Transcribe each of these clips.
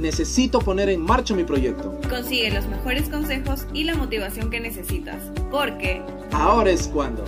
necesito poner en marcha mi proyecto. Consigue los mejores consejos y la motivación que necesitas, porque ahora es cuando.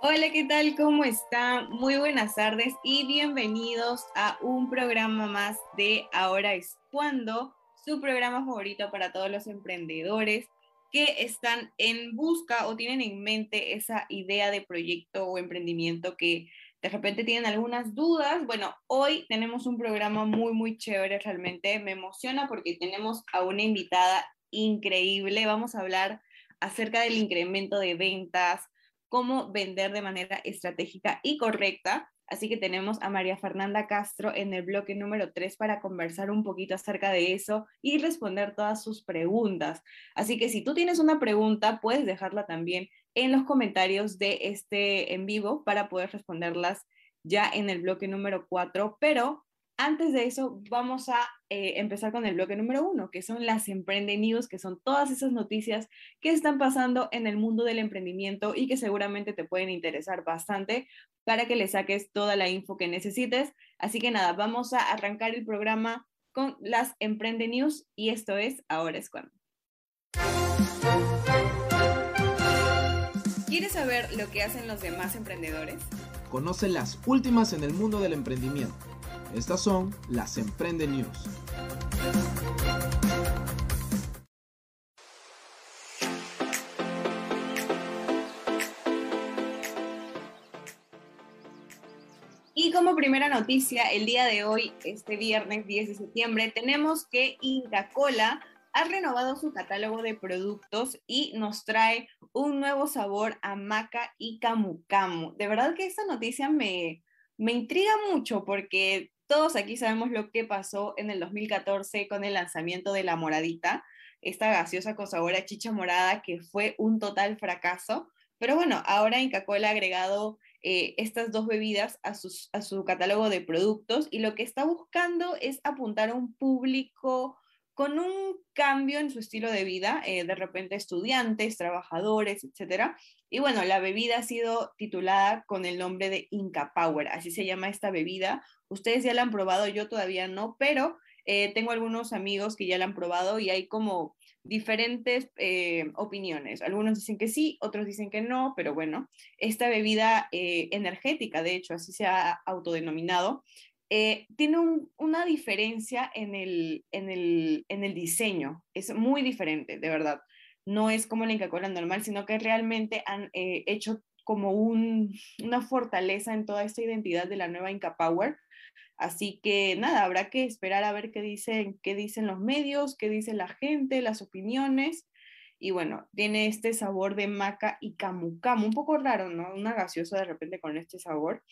Hola, ¿qué tal? ¿Cómo están? Muy buenas tardes y bienvenidos a un programa más de Ahora es cuando, su programa favorito para todos los emprendedores que están en busca o tienen en mente esa idea de proyecto o emprendimiento que de repente tienen algunas dudas. Bueno, hoy tenemos un programa muy, muy chévere, realmente me emociona porque tenemos a una invitada increíble. Vamos a hablar acerca del incremento de ventas, cómo vender de manera estratégica y correcta. Así que tenemos a María Fernanda Castro en el bloque número 3 para conversar un poquito acerca de eso y responder todas sus preguntas. Así que si tú tienes una pregunta, puedes dejarla también en los comentarios de este en vivo para poder responderlas ya en el bloque número 4. Pero antes de eso, vamos a eh, empezar con el bloque número uno, que son las Emprende News, que son todas esas noticias que están pasando en el mundo del emprendimiento y que seguramente te pueden interesar bastante para que le saques toda la info que necesites. Así que nada, vamos a arrancar el programa con las Emprende News y esto es Ahora es cuando. ¿Quieres saber lo que hacen los demás emprendedores? Conoce las últimas en el mundo del emprendimiento estas son las Emprende News. Y como primera noticia, el día de hoy, este viernes 10 de septiembre, tenemos que Inca Cola ha renovado su catálogo de productos y nos trae un nuevo sabor a maca y camu camu. De verdad que esta noticia me, me intriga mucho porque todos aquí sabemos lo que pasó en el 2014 con el lanzamiento de la moradita, esta gaseosa con sabor a chicha morada que fue un total fracaso. Pero bueno, ahora Inca Cola ha agregado eh, estas dos bebidas a, a su catálogo de productos y lo que está buscando es apuntar a un público con un cambio en su estilo de vida, eh, de repente estudiantes, trabajadores, etc. Y bueno, la bebida ha sido titulada con el nombre de Inca Power, así se llama esta bebida. Ustedes ya la han probado, yo todavía no, pero eh, tengo algunos amigos que ya la han probado y hay como diferentes eh, opiniones. Algunos dicen que sí, otros dicen que no, pero bueno, esta bebida energética, de hecho, así se ha autodenominado, eh, tiene una diferencia en el, diseño. Es muy diferente, de verdad. No es como la Inca Cola normal, sino que realmente han eh, hecho como una fortaleza en toda esta identidad de la nueva Inca Power. Así que nada, habrá que esperar a ver qué dicen, qué dicen los medios, qué dice la gente, las opiniones. Y bueno, tiene este sabor de maca y camu camu, un poco raro, ¿no? Una gaseosa de repente con este sabor,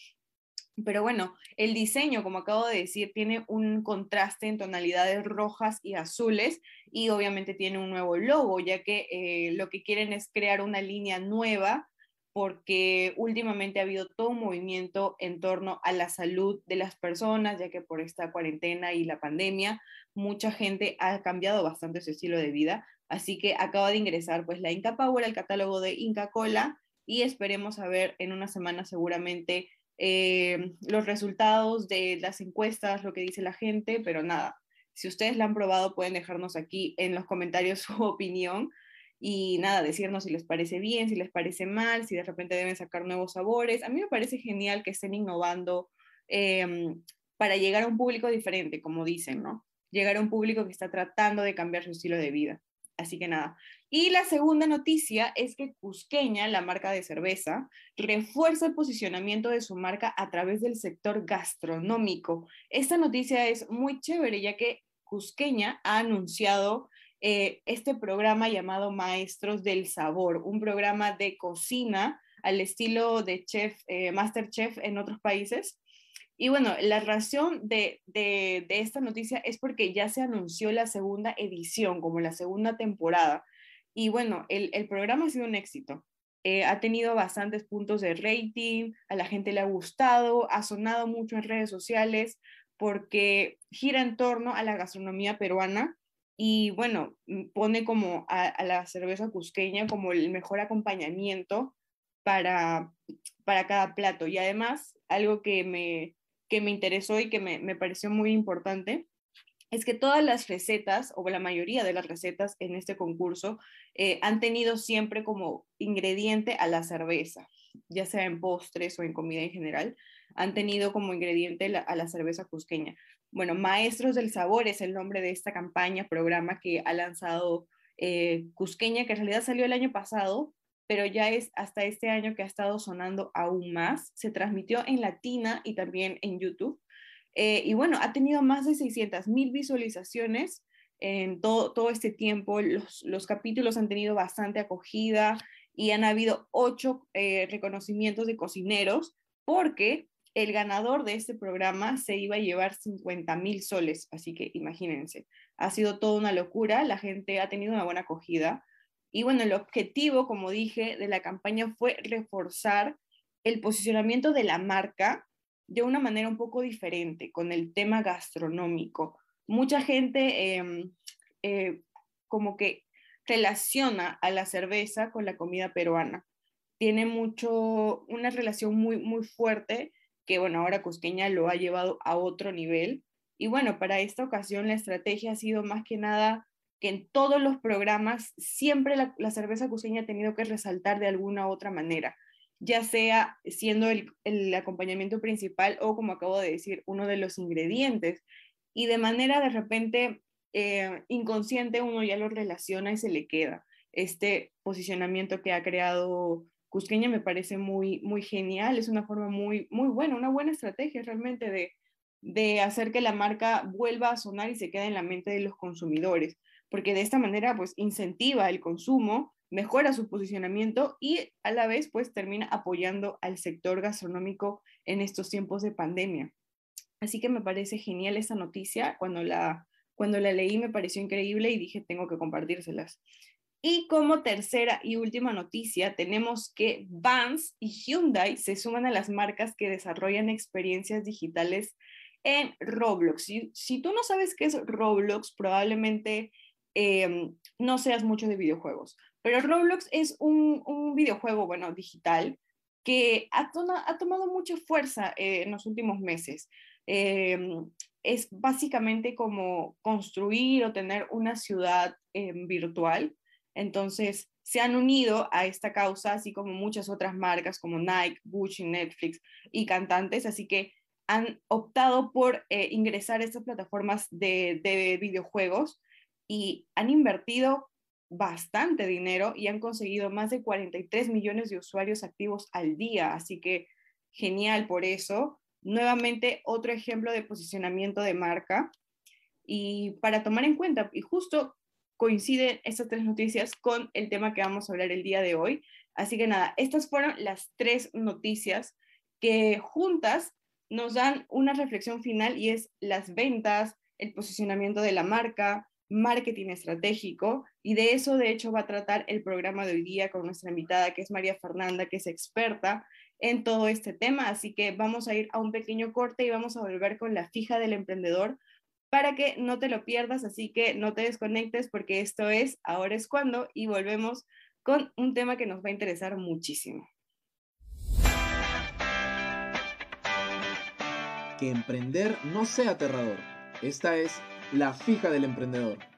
pero bueno, el diseño, como acabo de decir, tiene un contraste en tonalidades rojas y azules y obviamente tiene un nuevo logo, ya que eh, lo que quieren es crear una línea nueva porque últimamente ha habido todo un movimiento en torno a la salud de las personas, ya que por esta cuarentena y la pandemia, mucha gente ha cambiado bastante su estilo de vida. Así que acaba de ingresar pues la Inca Power al catálogo de Inca Cola y esperemos a ver en una semana seguramente eh, los resultados de las encuestas, lo que dice la gente, pero nada, si ustedes la han probado pueden dejarnos aquí en los comentarios su opinión y nada, decirnos si les parece bien, si les parece mal, si de repente deben sacar nuevos sabores. A mí me parece genial que estén innovando em, para llegar a un público diferente, como dicen, ¿no? Llegar a un público que está tratando de cambiar su estilo de vida. Así que nada. Y la segunda noticia es que Cusqueña, la marca de cerveza, refuerza el posicionamiento de su marca a través del sector gastronómico. Esta noticia es muy chévere ya que Cusqueña ha anunciado eh, este programa llamado Maestros del Sabor, un programa de cocina al estilo de chef, eh, Masterchef en otros países, y bueno, la razón de, esta noticia es porque ya se anunció la segunda edición, como la segunda temporada. Y bueno, el, programa ha sido un éxito. Eh, ha tenido bastantes puntos de rating, a la gente le ha gustado, ha sonado mucho en redes sociales porque gira en torno a la gastronomía peruana y bueno, pone como a, a la cerveza cusqueña como el mejor acompañamiento para, para cada plato. Y además, algo que me, que me interesó y que me, me pareció muy importante es que todas las recetas, o la mayoría de las recetas en este concurso, eh, han tenido siempre como ingrediente a la cerveza, ya sea en postres o en comida en general, han tenido como ingrediente a la cerveza cusqueña. Bueno, Maestros del Sabor es el nombre de esta campaña, programa que ha lanzado eh, Cusqueña, que en realidad salió el año pasado, pero ya es hasta este año que ha estado sonando aún más. Se transmitió en Latina y también en YouTube. Eh, y bueno, ha tenido más de 600 mil visualizaciones en todo, todo este tiempo. Los, los, capítulos han tenido bastante acogida y han habido ocho eh, reconocimientos de cocineros porque el ganador de este programa se iba a llevar 50 mil soles. Así que imagínense, ha sido toda una locura. La gente ha tenido una buena acogida. Y bueno, el objetivo, como dije, de la campaña fue reforzar el posicionamiento de la marca de una manera un poco diferente con el tema gastronómico. Mucha gente em, eh, como que relaciona a la cerveza con la comida peruana. Tiene mucho, una relación muy, muy fuerte que, bueno, ahora Cusqueña lo ha llevado a otro nivel. Y bueno, para esta ocasión la estrategia ha sido más que nada que en todos los programas siempre la, la cerveza cusqueña ha tenido que resaltar de alguna u otra manera ya sea siendo el, acompañamiento principal o, como acabo de decir, uno de los ingredientes. Y de manera de repente eh, inconsciente uno ya lo relaciona y se le queda. Este posicionamiento que ha creado Cusqueña me parece muy, muy genial, es una forma muy, muy buena, una buena estrategia realmente de, de hacer que la marca vuelva a sonar y se quede en la mente de los consumidores, porque de esta manera pues incentiva el consumo mejora su posicionamiento y a la vez pues termina apoyando al sector gastronómico en estos tiempos de pandemia. Así que me parece genial esta noticia. Cuando la, cuando la leí me pareció increíble y dije tengo que compartírselas. Y como tercera y última noticia, tenemos que Vans y Hyundai se suman a las marcas que desarrollan experiencias digitales en Roblox. Si, tú no sabes qué es Roblox, probablemente em, no seas mucho de videojuegos, pero Roblox es un, videojuego, bueno, digital, que ha, tomado mucha fuerza eh, en los últimos meses. Em, es básicamente como construir o tener una ciudad em, virtual. Entonces, se han unido a esta causa, así como muchas otras marcas como Nike, Gucci, Netflix y cantantes, así que han optado por eh, ingresar a estas plataformas de videojuegos y han invertido bastante dinero y han conseguido más de 43 millones de usuarios activos al día, así que genial por eso. Nuevamente, otro ejemplo de posicionamiento de marca. Y para tomar en cuenta, y justo coinciden estas tres noticias con el tema que vamos a hablar el día de hoy. Así que nada, estas fueron las tres noticias que juntas nos dan una reflexión final y es las ventas, el posicionamiento de la marca, marketing estratégico y de eso de hecho va a tratar el programa de hoy día con nuestra invitada que es María Fernanda, que es experta en todo este tema. Así que vamos a ir a un pequeño corte y vamos a volver con la fija del emprendedor para que no te lo pierdas, así que no te desconectes porque esto es Ahora es cuando y volvemos con un tema que nos va a interesar muchísimo. Que emprender no sea aterrador. Esta es la fija del emprendedor.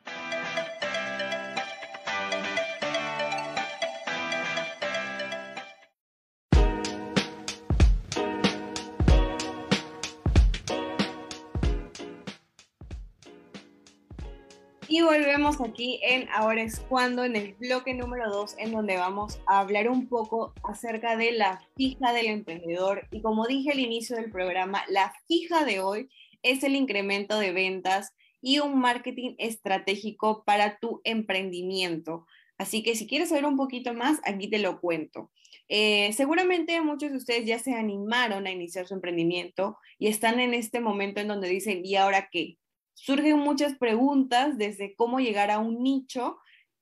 Volvemos aquí en Ahora es cuando, en el bloque número 2, en donde vamos a hablar un poco acerca de la fija del emprendedor. Y como dije al inicio del programa, la fija de hoy es el incremento de ventas y un marketing estratégico para tu emprendimiento. Así que si quieres saber un poquito más, aquí te lo cuento. Eh, seguramente muchos de ustedes ya se animaron a iniciar su emprendimiento y están en este momento en donde dicen, ¿y ahora qué? Surgen muchas preguntas desde cómo llegar a un nicho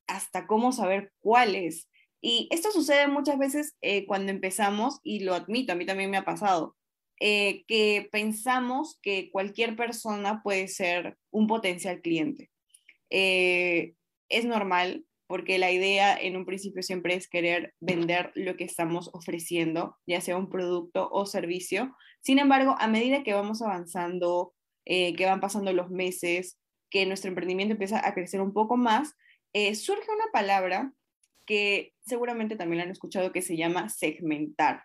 hasta cómo saber cuál es. Y esto sucede muchas veces eh, cuando empezamos, y lo admito, a mí también me ha pasado. Eh, que pensamos que cualquier persona puede ser un potencial cliente. Eh, es normal porque la idea en un principio siempre es querer vender lo que estamos ofreciendo, ya sea un producto o servicio. Sin embargo, a medida que vamos avanzando, eh, que van pasando los meses, que nuestro emprendimiento empieza a crecer un poco más, eh, surge una palabra que seguramente también han escuchado que se llama segmentar.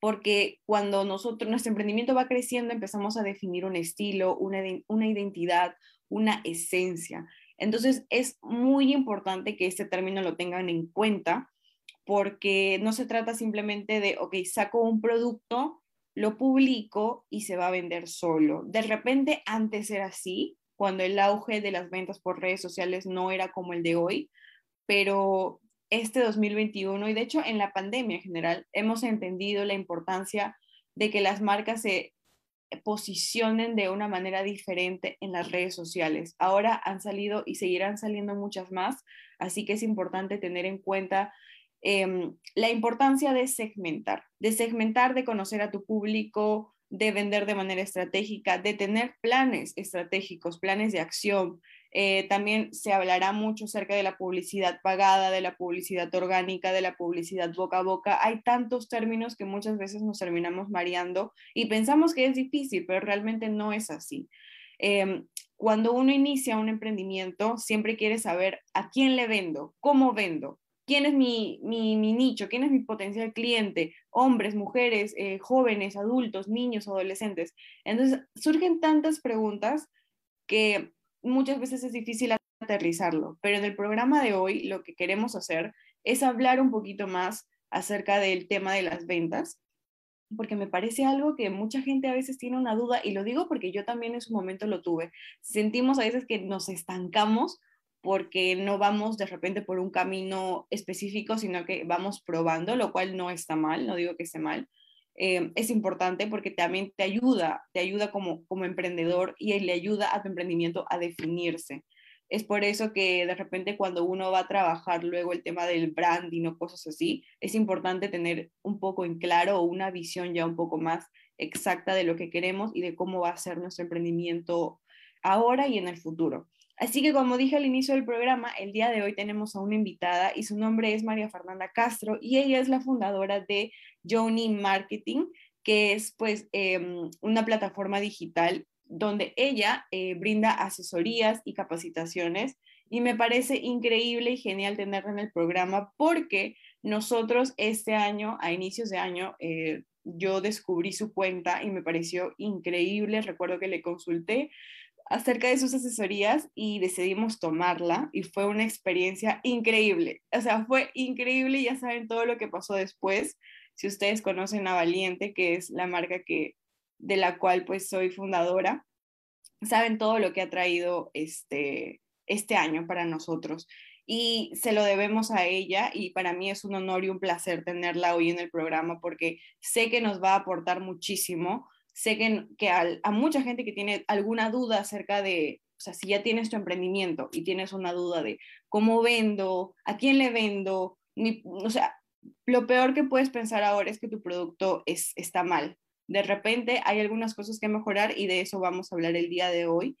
Porque cuando nosotros, nuestro emprendimiento va creciendo, empezamos a definir un estilo, una, una identidad, una esencia. Entonces es muy importante que este término lo tengan en cuenta porque no se trata simplemente de, ok, saco un producto, lo publico y se va a vender solo. De repente antes era así, cuando el auge de las ventas por redes sociales no era como el de hoy, pero este 2021 y de hecho en la pandemia en general hemos entendido la importancia de que las marcas se posicionen de una manera diferente en las redes sociales. Ahora han salido y seguirán saliendo muchas más, así que es importante tener en cuenta em, la importancia de segmentar, de segmentar, de conocer a tu público, de vender de manera estratégica, de tener planes estratégicos, planes de acción, eh, también se hablará mucho acerca de la publicidad pagada, de la publicidad orgánica, de la publicidad boca a boca. Hay tantos términos que muchas veces nos terminamos mareando y pensamos que es difícil, pero realmente no es así. Em, cuando uno inicia un emprendimiento, siempre quiere saber a quién le vendo, cómo vendo, quién es mi, nicho, quién es mi potencial cliente, hombres, mujeres, eh, jóvenes, adultos, niños, adolescentes. Entonces, surgen tantas preguntas que muchas veces es difícil aterrizarlo, pero en el programa de hoy lo que queremos hacer es hablar un poquito más acerca del tema de las ventas, porque me parece algo que mucha gente a veces tiene una duda, y lo digo porque yo también en su momento lo tuve. Sentimos a veces que nos estancamos porque no vamos de repente por un camino específico, sino que vamos probando, lo cual no está mal, no digo que esté mal, eh, es importante porque también te ayuda, te ayuda como, como emprendedor y le ayuda a tu emprendimiento a definirse. Es por eso que de repente cuando uno va a trabajar luego el tema del branding o cosas así, es importante tener un poco en claro o una visión ya un poco más exacta de lo que queremos y de cómo va a ser nuestro emprendimiento ahora y en el futuro. Así que como dije al inicio del programa, el día de hoy tenemos a una invitada y su nombre es María Fernanda Castro y ella es la fundadora de Joni Marketing, que es pues em, una plataforma digital donde ella eh, brinda asesorías y capacitaciones y me parece increíble y genial tenerla en el programa porque nosotros este año, a inicios de año, eh, yo descubrí su cuenta y me pareció increíble. Recuerdo que le consulté acerca de sus asesorías y decidimos tomarla y fue una experiencia increíble. O sea, fue increíble ya saben todo lo que pasó después. Si ustedes conocen a Valiente, que es la marca que, de la cual pues soy fundadora, saben todo lo que ha traído este, este año para nosotros. Y se lo debemos a ella y para mí es un honor y un placer tenerla hoy en el programa porque sé que nos va a aportar muchísimo sé que, a, mucha gente que tiene alguna duda acerca de, o sea, si ya tienes tu emprendimiento y tienes una duda de cómo vendo, a quién le vendo, o sea, lo peor que puedes pensar ahora es que tu producto es, está mal. De repente hay algunas cosas que mejorar y de eso vamos a hablar el día de hoy.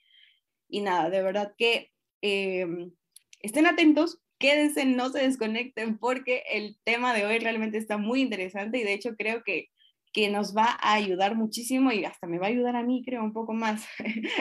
Y nada, de verdad que em, estén atentos, quédense, no se desconecten porque el tema de hoy realmente está muy interesante y de hecho creo que que nos va a ayudar muchísimo y hasta me va a ayudar a mí, creo, un poco más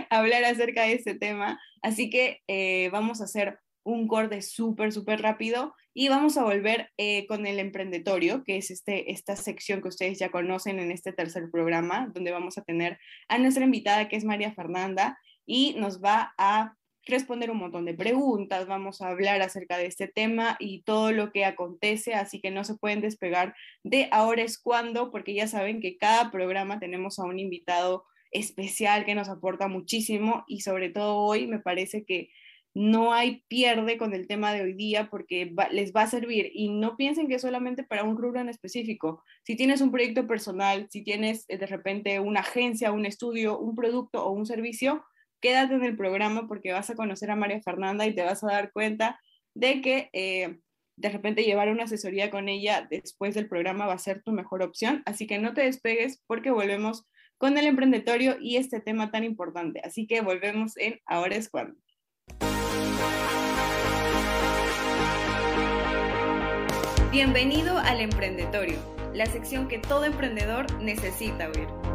a hablar acerca de este tema. Así que eh, vamos a hacer un corte súper, súper rápido y vamos a volver eh, con el emprendetorio, que es este, esta sección que ustedes ya conocen en este tercer programa, donde vamos a tener a nuestra invitada, que es María Fernanda, y nos va a responder un montón de preguntas, vamos a hablar acerca de este tema y todo lo que acontece, así que no se pueden despegar de ahora es cuando, porque ya saben que cada programa tenemos a un invitado especial que nos aporta muchísimo y sobre todo hoy me parece que no hay pierde con el tema de hoy día porque les va a servir y no piensen que es solamente para un rubro en específico. Si tienes un proyecto personal, si tienes eh, de repente una agencia, un estudio, un producto o un servicio, quédate en el programa porque vas a conocer a María Fernanda y te vas a dar cuenta de que eh, de repente llevar una asesoría con ella después del programa va a ser tu mejor opción. Así que no te despegues porque volvemos con el emprendetorio y este tema tan importante. Así que volvemos en Ahora es cuando. Bienvenido al Emprendetorio, la sección que todo emprendedor necesita oír.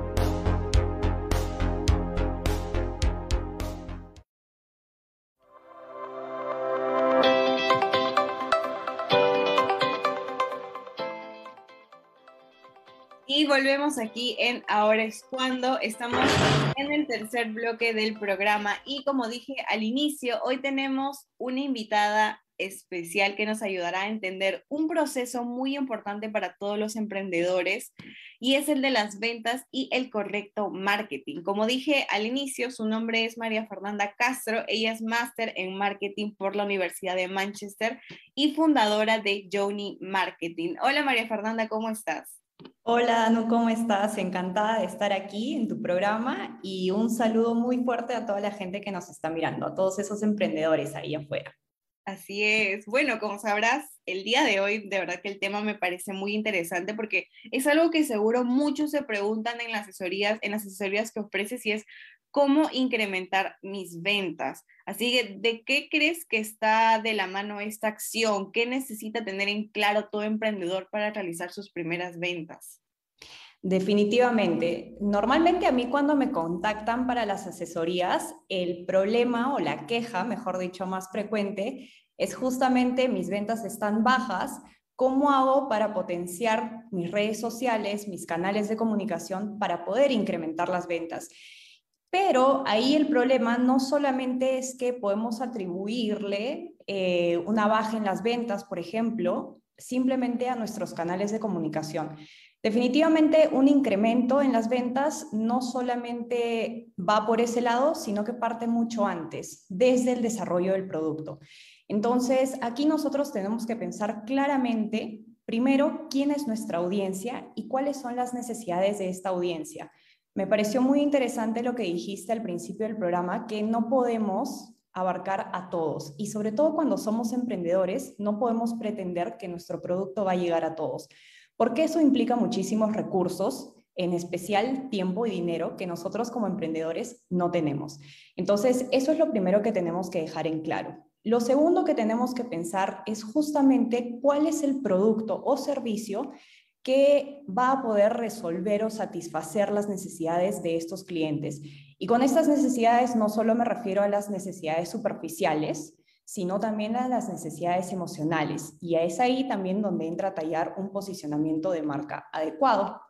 Y volvemos aquí en Ahora es cuando estamos en el tercer bloque del programa y como dije al inicio, hoy tenemos una invitada especial que nos ayudará a entender un proceso muy importante para todos los emprendedores y es el de las ventas y el correcto marketing. Como dije al inicio, su nombre es María Fernanda Castro, ella es máster en marketing por la Universidad de Manchester y fundadora de Joni Marketing. Hola María Fernanda, ¿cómo estás? Hola Anu, ¿cómo estás? Encantada de estar aquí en tu programa y un saludo muy fuerte a toda la gente que nos está mirando, a todos esos emprendedores ahí afuera. Así es. Bueno, como sabrás, el día de hoy, de verdad que el tema me parece muy interesante porque es algo que seguro muchos se preguntan en las asesorías, en las asesorías que ofreces y es cómo incrementar mis ventas. Así que, ¿de qué crees que está de la mano esta acción? ¿Qué necesita tener en claro todo emprendedor para realizar sus primeras ventas? Definitivamente. Normalmente a mí cuando me contactan para las asesorías, el problema o la queja, mejor dicho, más frecuente, es justamente mis ventas están bajas. ¿Cómo hago para potenciar mis redes sociales, mis canales de comunicación para poder incrementar las ventas? Pero ahí el problema no solamente es que podemos atribuirle eh, una baja en las ventas, por ejemplo, simplemente a nuestros canales de comunicación. Definitivamente un incremento en las ventas no solamente va por ese lado, sino que parte mucho antes, desde el desarrollo del producto. Entonces, aquí nosotros tenemos que pensar claramente, primero, quién es nuestra audiencia y cuáles son las necesidades de esta audiencia. Me pareció muy interesante lo que dijiste al principio del programa, que no podemos abarcar a todos y sobre todo cuando somos emprendedores, no podemos pretender que nuestro producto va a llegar a todos porque eso implica muchísimos recursos, en especial tiempo y dinero que nosotros como emprendedores no tenemos. Entonces, eso es lo primero que tenemos que dejar en claro. Lo segundo que tenemos que pensar es justamente cuál es el producto o servicio que va a poder resolver o satisfacer las necesidades de estos clientes. Y con estas necesidades no solo me refiero a las necesidades superficiales, sino también a las necesidades emocionales. Y es ahí también donde entra a tallar un posicionamiento de marca adecuado.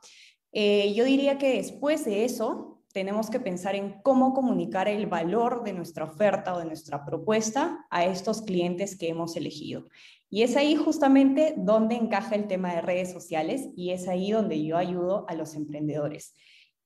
Eh, yo diría que después de eso, tenemos que pensar en cómo comunicar el valor de nuestra oferta o de nuestra propuesta a estos clientes que hemos elegido. Y es ahí justamente donde encaja el tema de redes sociales y es ahí donde yo ayudo a los emprendedores.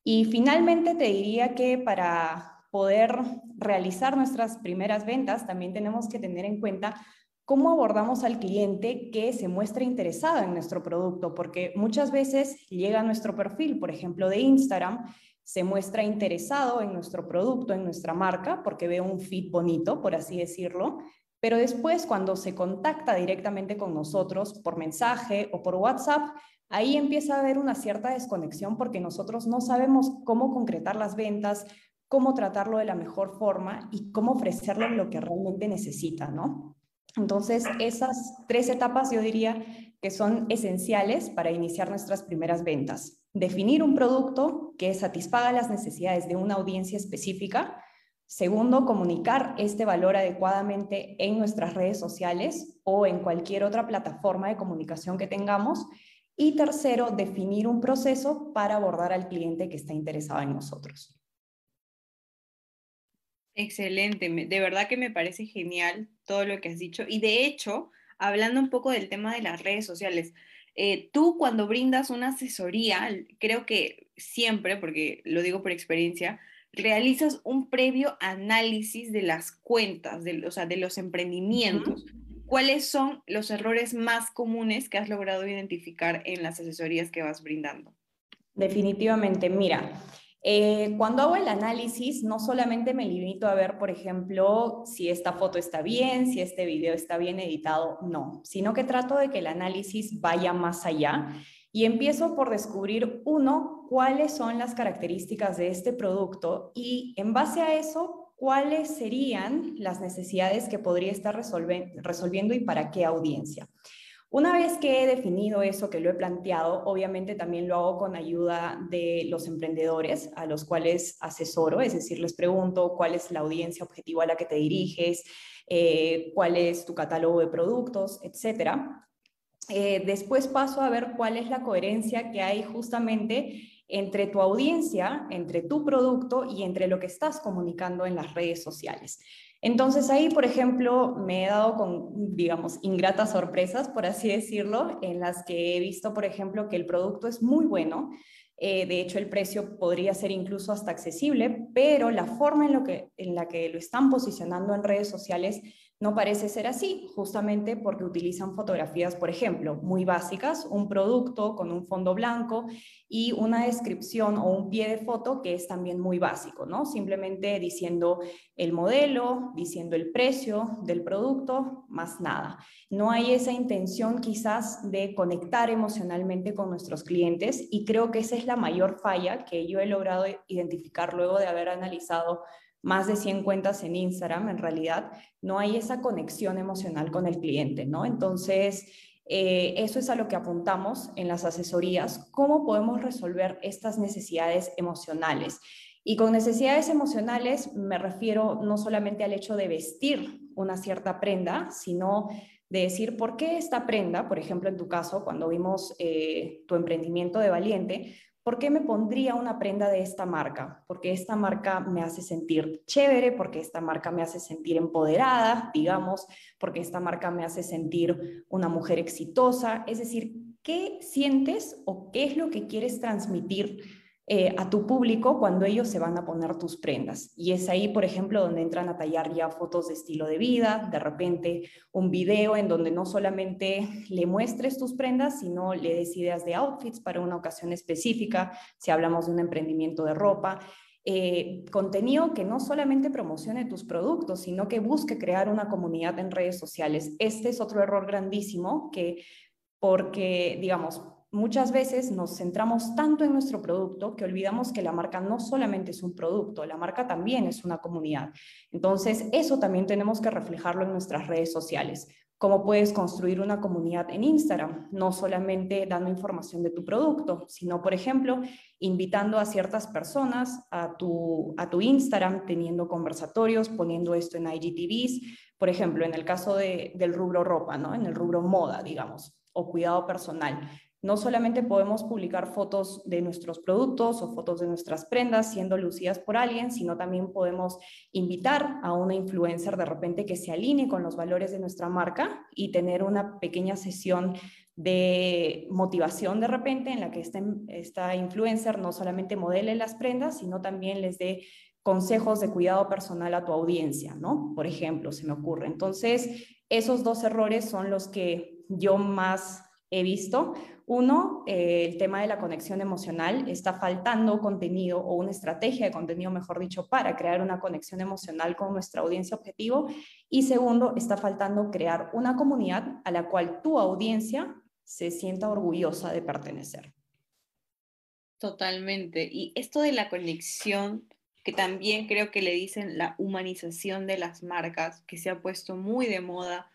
Y finalmente te diría que para poder realizar nuestras primeras ventas, también tenemos que tener en cuenta cómo abordamos al cliente que se muestra interesado en nuestro producto, porque muchas veces llega a nuestro perfil, por ejemplo, de Instagram, se muestra interesado en nuestro producto, en nuestra marca, porque ve un feed bonito, por así decirlo, pero después cuando se contacta directamente con nosotros por mensaje o por WhatsApp, ahí empieza a haber una cierta desconexión porque nosotros no sabemos cómo concretar las ventas, cómo tratarlo de la mejor forma y cómo ofrecerle lo que realmente necesita, ¿no? Entonces, esas tres etapas yo diría que son esenciales para iniciar nuestras primeras ventas. Definir un producto que satisfaga las necesidades de una audiencia específica. Segundo, comunicar este valor adecuadamente en nuestras redes sociales o en cualquier otra plataforma de comunicación que tengamos. Y tercero, definir un proceso para abordar al cliente que está interesado en nosotros. Excelente, de verdad que me parece genial todo lo que has dicho. Y de hecho, hablando un poco del tema de las redes sociales, eh, tú cuando brindas una asesoría, creo que siempre, porque lo digo por experiencia, realizas un previo análisis de las cuentas, de, o sea, de los emprendimientos. ¿Cuáles son los errores más comunes que has logrado identificar en las asesorías que vas brindando? Definitivamente, mira, eh, cuando hago el análisis, no solamente me limito a ver, por ejemplo, si esta foto está bien, si este video está bien editado, no, sino que trato de que el análisis vaya más allá y empiezo por descubrir, uno, cuáles son las características de este producto y en base a eso, cuáles serían las necesidades que podría estar resolviendo y para qué audiencia. Una vez que he definido eso, que lo he planteado, obviamente también lo hago con ayuda de los emprendedores a los cuales asesoro, es decir, les pregunto cuál es la audiencia objetiva a la que te diriges, eh, cuál es tu catálogo de productos, etcétera. Eh, después paso a ver cuál es la coherencia que hay justamente entre tu audiencia, entre tu producto y entre lo que estás comunicando en las redes sociales. Entonces ahí, por ejemplo, me he dado con, digamos, ingratas sorpresas, por así decirlo, en las que he visto, por ejemplo, que el producto es muy bueno. Eh, de hecho, el precio podría ser incluso hasta accesible, pero la forma en, lo que, en la que lo están posicionando en redes sociales no parece ser así, justamente porque utilizan fotografías, por ejemplo, muy básicas, un producto con un fondo blanco y una descripción o un pie de foto que es también muy básico, ¿no? Simplemente diciendo el modelo, diciendo el precio del producto, más nada. No hay esa intención quizás de conectar emocionalmente con nuestros clientes y creo que esa es la mayor falla que yo he logrado identificar luego de haber analizado más de 100 cuentas en Instagram, en realidad no hay esa conexión emocional con el cliente, ¿no? Entonces, eh, eso es a lo que apuntamos en las asesorías, cómo podemos resolver estas necesidades emocionales. Y con necesidades emocionales me refiero no solamente al hecho de vestir una cierta prenda, sino de decir por qué esta prenda, por ejemplo, en tu caso, cuando vimos eh, tu emprendimiento de Valiente, ¿Por qué me pondría una prenda de esta marca? Porque esta marca me hace sentir chévere, porque esta marca me hace sentir empoderada, digamos, porque esta marca me hace sentir una mujer exitosa. Es decir, ¿qué sientes o qué es lo que quieres transmitir eh, a tu público cuando ellos se van a poner tus prendas. Y es ahí, por ejemplo, donde entran a tallar ya fotos de estilo de vida, de repente un video en donde no solamente le muestres tus prendas, sino le des ideas de outfits para una ocasión específica, si hablamos de un emprendimiento de ropa. Eh, contenido que no solamente promocione tus productos, sino que busque crear una comunidad en redes sociales. Este es otro error grandísimo que porque, digamos, muchas veces nos centramos tanto en nuestro producto que olvidamos que la marca no solamente es un producto, la marca también es una comunidad. Entonces, eso también tenemos que reflejarlo en nuestras redes sociales. Cómo puedes construir una comunidad en Instagram, no solamente dando información de tu producto, sino, por ejemplo, invitando a ciertas personas a tu, a tu Instagram, teniendo conversatorios, poniendo esto en IGTVs, por ejemplo, en el caso del rubro ropa, ¿no? en el rubro moda, digamos, o cuidado personal no solamente podemos publicar fotos de nuestros productos o fotos de nuestras prendas siendo lucidas por alguien, sino también podemos invitar a una influencer de repente que se alinee con los valores de nuestra marca y tener una pequeña sesión de motivación de repente en la que este, esta influencer no solamente modele las prendas, sino también les dé consejos de cuidado personal a tu audiencia, ¿no? Por ejemplo, se me ocurre. Entonces, esos dos errores son los que yo más he visto. Uno, eh, el tema de la conexión emocional. Está faltando contenido o una estrategia de contenido, mejor dicho, para crear una conexión emocional con nuestra audiencia objetivo. Y segundo, está faltando crear una comunidad a la cual tu audiencia se sienta orgullosa de pertenecer. Totalmente. Y esto de la conexión, que también creo que le dicen la humanización de las marcas, que se ha puesto muy de moda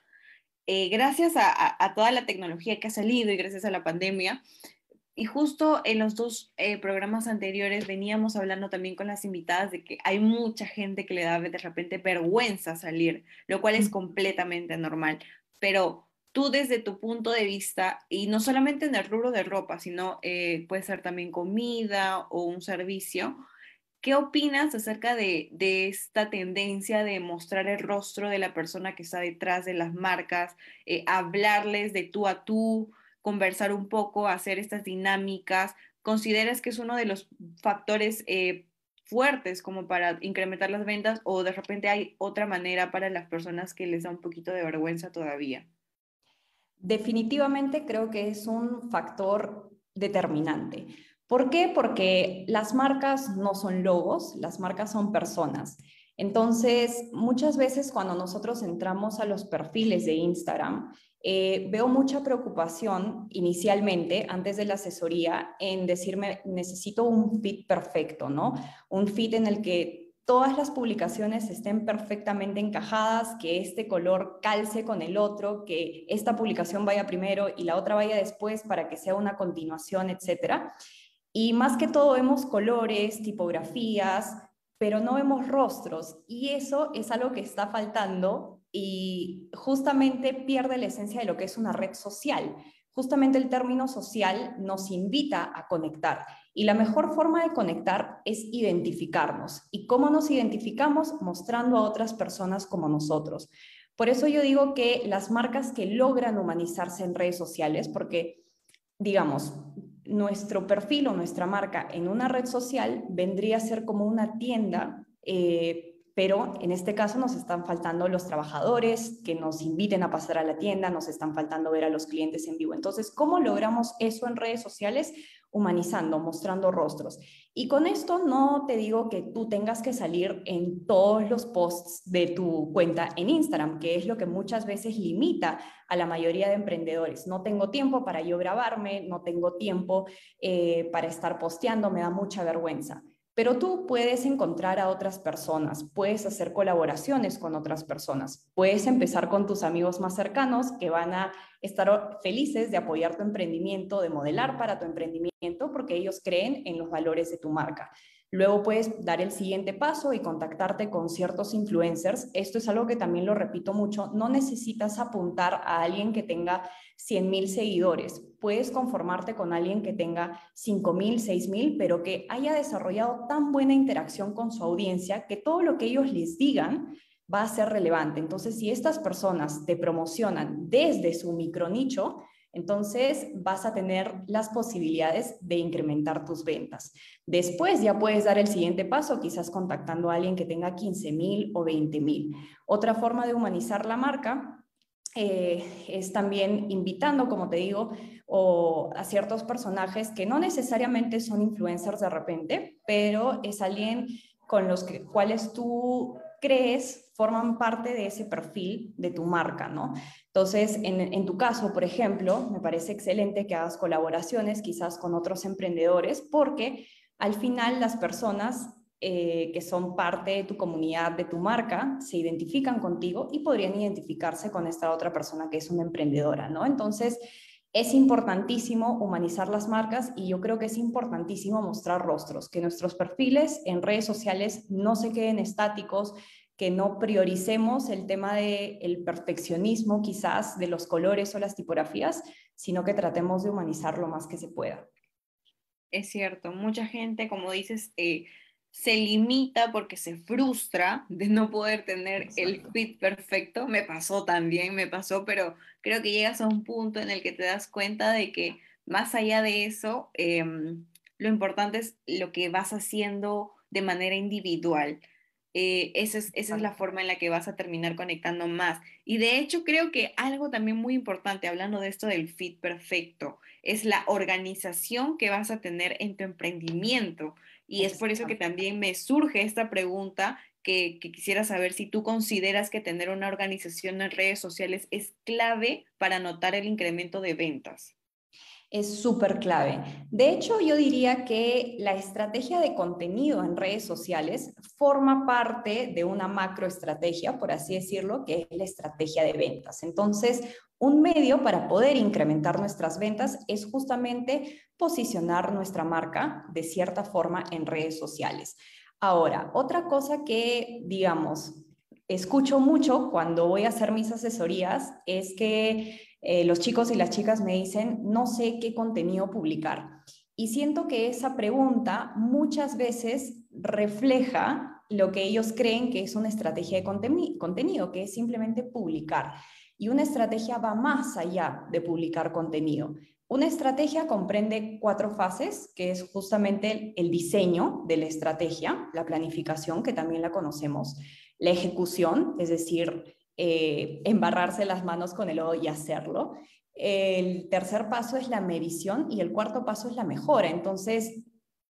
eh, gracias a, toda la tecnología que ha salido y gracias a la pandemia. Y justo en los dos eh, programas anteriores veníamos hablando también con las invitadas de que hay mucha gente que le da de repente vergüenza salir, lo cual es completamente normal. Pero tú desde tu punto de vista, y no solamente en el rubro de ropa, sino eh, puede ser también comida o un servicio, ¿Qué opinas acerca de, esta tendencia de mostrar el rostro de la persona que está detrás de las marcas, eh, hablarles de tú a tú, conversar un poco, hacer estas dinámicas? ¿Consideras que es uno de los factores eh, fuertes como para incrementar las ventas o de repente hay otra manera para las personas que les da un poquito de vergüenza todavía? Definitivamente creo que es un factor determinante. ¿Por qué? Porque las marcas no son logos, las marcas son personas. Entonces, muchas veces cuando nosotros entramos a los perfiles de Instagram, eh, veo mucha preocupación inicialmente, antes de la asesoría, en decirme, necesito un fit perfecto, ¿no? Un fit en el que todas las publicaciones estén perfectamente encajadas, que este color calce con el otro, que esta publicación vaya primero y la otra vaya después para que sea una continuación, etc. Y más que todo vemos colores, tipografías, pero no vemos rostros y eso es algo que está faltando y justamente pierde la esencia de lo que es una red social. Justamente el término social nos invita a conectar y la mejor forma de conectar es identificarnos. ¿Y cómo nos identificamos? Mostrando a otras personas como nosotros. Por eso yo digo que las marcas que logran humanizarse en redes sociales, porque digamos, nuestro perfil o nuestra marca en una red social vendría a ser como una tienda eh, pero en este caso nos están faltando los trabajadores que nos inviten a pasar a la tienda, nos están faltando ver a los clientes en vivo. Entonces, ¿cómo logramos eso en redes sociales? Humanizando, mostrando rostros. Y con esto no te digo que tú tengas que salir en todos los posts de tu cuenta en Instagram, que es lo que muchas veces limita a la mayoría de emprendedores. No tengo tiempo para yo grabarme, no tengo tiempo eh, para estar posteando, me da mucha vergüenza. Pero tú puedes encontrar a otras personas, puedes hacer colaboraciones con otras personas, puedes empezar con tus amigos más cercanos que van a estar felices de apoyar tu emprendimiento, de modelar para tu emprendimiento, porque ellos creen en los valores de tu marca. Luego puedes dar el siguiente paso y contactarte con ciertos influencers. Esto es algo que también lo repito mucho. No necesitas apuntar a alguien que tenga 100 mil seguidores. Puedes conformarte con alguien que tenga 5 mil, 6 mil, pero que haya desarrollado tan buena interacción con su audiencia que todo lo que ellos les digan va a ser relevante. Entonces, si estas personas te promocionan desde su micronicho, entonces vas a tener las posibilidades de incrementar tus ventas. Después ya puedes dar el siguiente paso, quizás contactando a alguien que tenga 15 mil o 20 mil. Otra forma de humanizar la marca eh, es también invitando, como te digo, o a ciertos personajes que no necesariamente son influencers de repente, pero es alguien con los que, cuales tú crees forman parte de ese perfil de tu marca, ¿no? Entonces, en, tu caso, por ejemplo, me parece excelente que hagas colaboraciones quizás con otros emprendedores porque al final las personas eh, que son parte de tu comunidad, de tu marca, se identifican contigo y podrían identificarse con esta otra persona que es una emprendedora, ¿no? Entonces, es importantísimo humanizar las marcas y yo creo que es importantísimo mostrar rostros, que nuestros perfiles en redes sociales no se queden estáticos, que no prioricemos el tema del el perfeccionismo quizás de los colores o las tipografías, sino que tratemos de humanizar lo más que se pueda. Es cierto, mucha gente, como dices, eh, se limita porque se frustra de no poder tener el fit perfecto. Me pasó también, me pasó, pero creo que llegas a un punto en el que te das cuenta de que más allá de eso, em, lo importante es lo que vas haciendo de manera individual. Eh, esa, es, esa es la forma en la que vas a terminar conectando más. Y de hecho creo que algo también muy importante, hablando de esto del fit perfecto, es la organización que vas a tener en tu emprendimiento. Y es por eso que también me surge esta pregunta que, que, quisiera saber si tú consideras que tener una organización en redes sociales es clave para notar el incremento de ventas es súper clave. De hecho, yo diría que la estrategia de contenido en redes sociales forma parte de una macroestrategia, por así decirlo, que es la estrategia de ventas. Entonces, un medio para poder incrementar nuestras ventas es justamente posicionar nuestra marca de cierta forma en redes sociales. Ahora, otra cosa que, digamos, escucho mucho cuando voy a hacer mis asesorías es que eh, los chicos y las chicas me dicen, no sé qué contenido publicar. Y siento que esa pregunta muchas veces refleja lo que ellos creen que es una estrategia de contenido, que es simplemente publicar. Y una estrategia va más allá de publicar contenido. Una estrategia comprende cuatro fases, que es justamente el diseño de la estrategia, la planificación, que también la conocemos, la ejecución, es decir, eh, embarrarse las manos con el lodo y hacerlo. El tercer paso es la medición y el cuarto paso es la mejora. Entonces,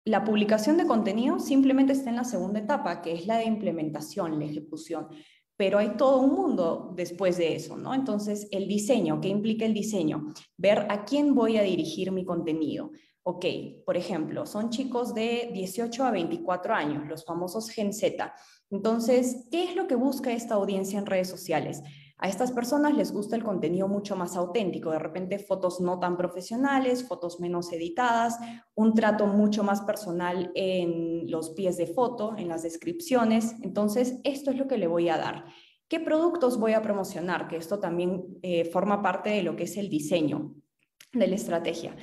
la publicación de contenido simplemente está en la segunda etapa, que es la de implementación, la ejecución. pero hay todo un mundo después de eso, ¿no? Entonces, el diseño, ¿qué implica el diseño? Ver a quién voy a dirigir mi contenido. Ok, por ejemplo, son chicos de 18 a 24 años, los famosos Gen Z. Entonces, ¿qué es lo que busca esta audiencia en redes sociales? A estas personas les gusta el contenido mucho más auténtico, de repente fotos no tan profesionales, fotos menos editadas, un trato mucho más personal en los pies de foto, en las descripciones. Entonces, esto es lo que le voy a dar. ¿Qué productos voy a promocionar? Que esto también eh, forma parte de lo que es el diseño de la estrategia.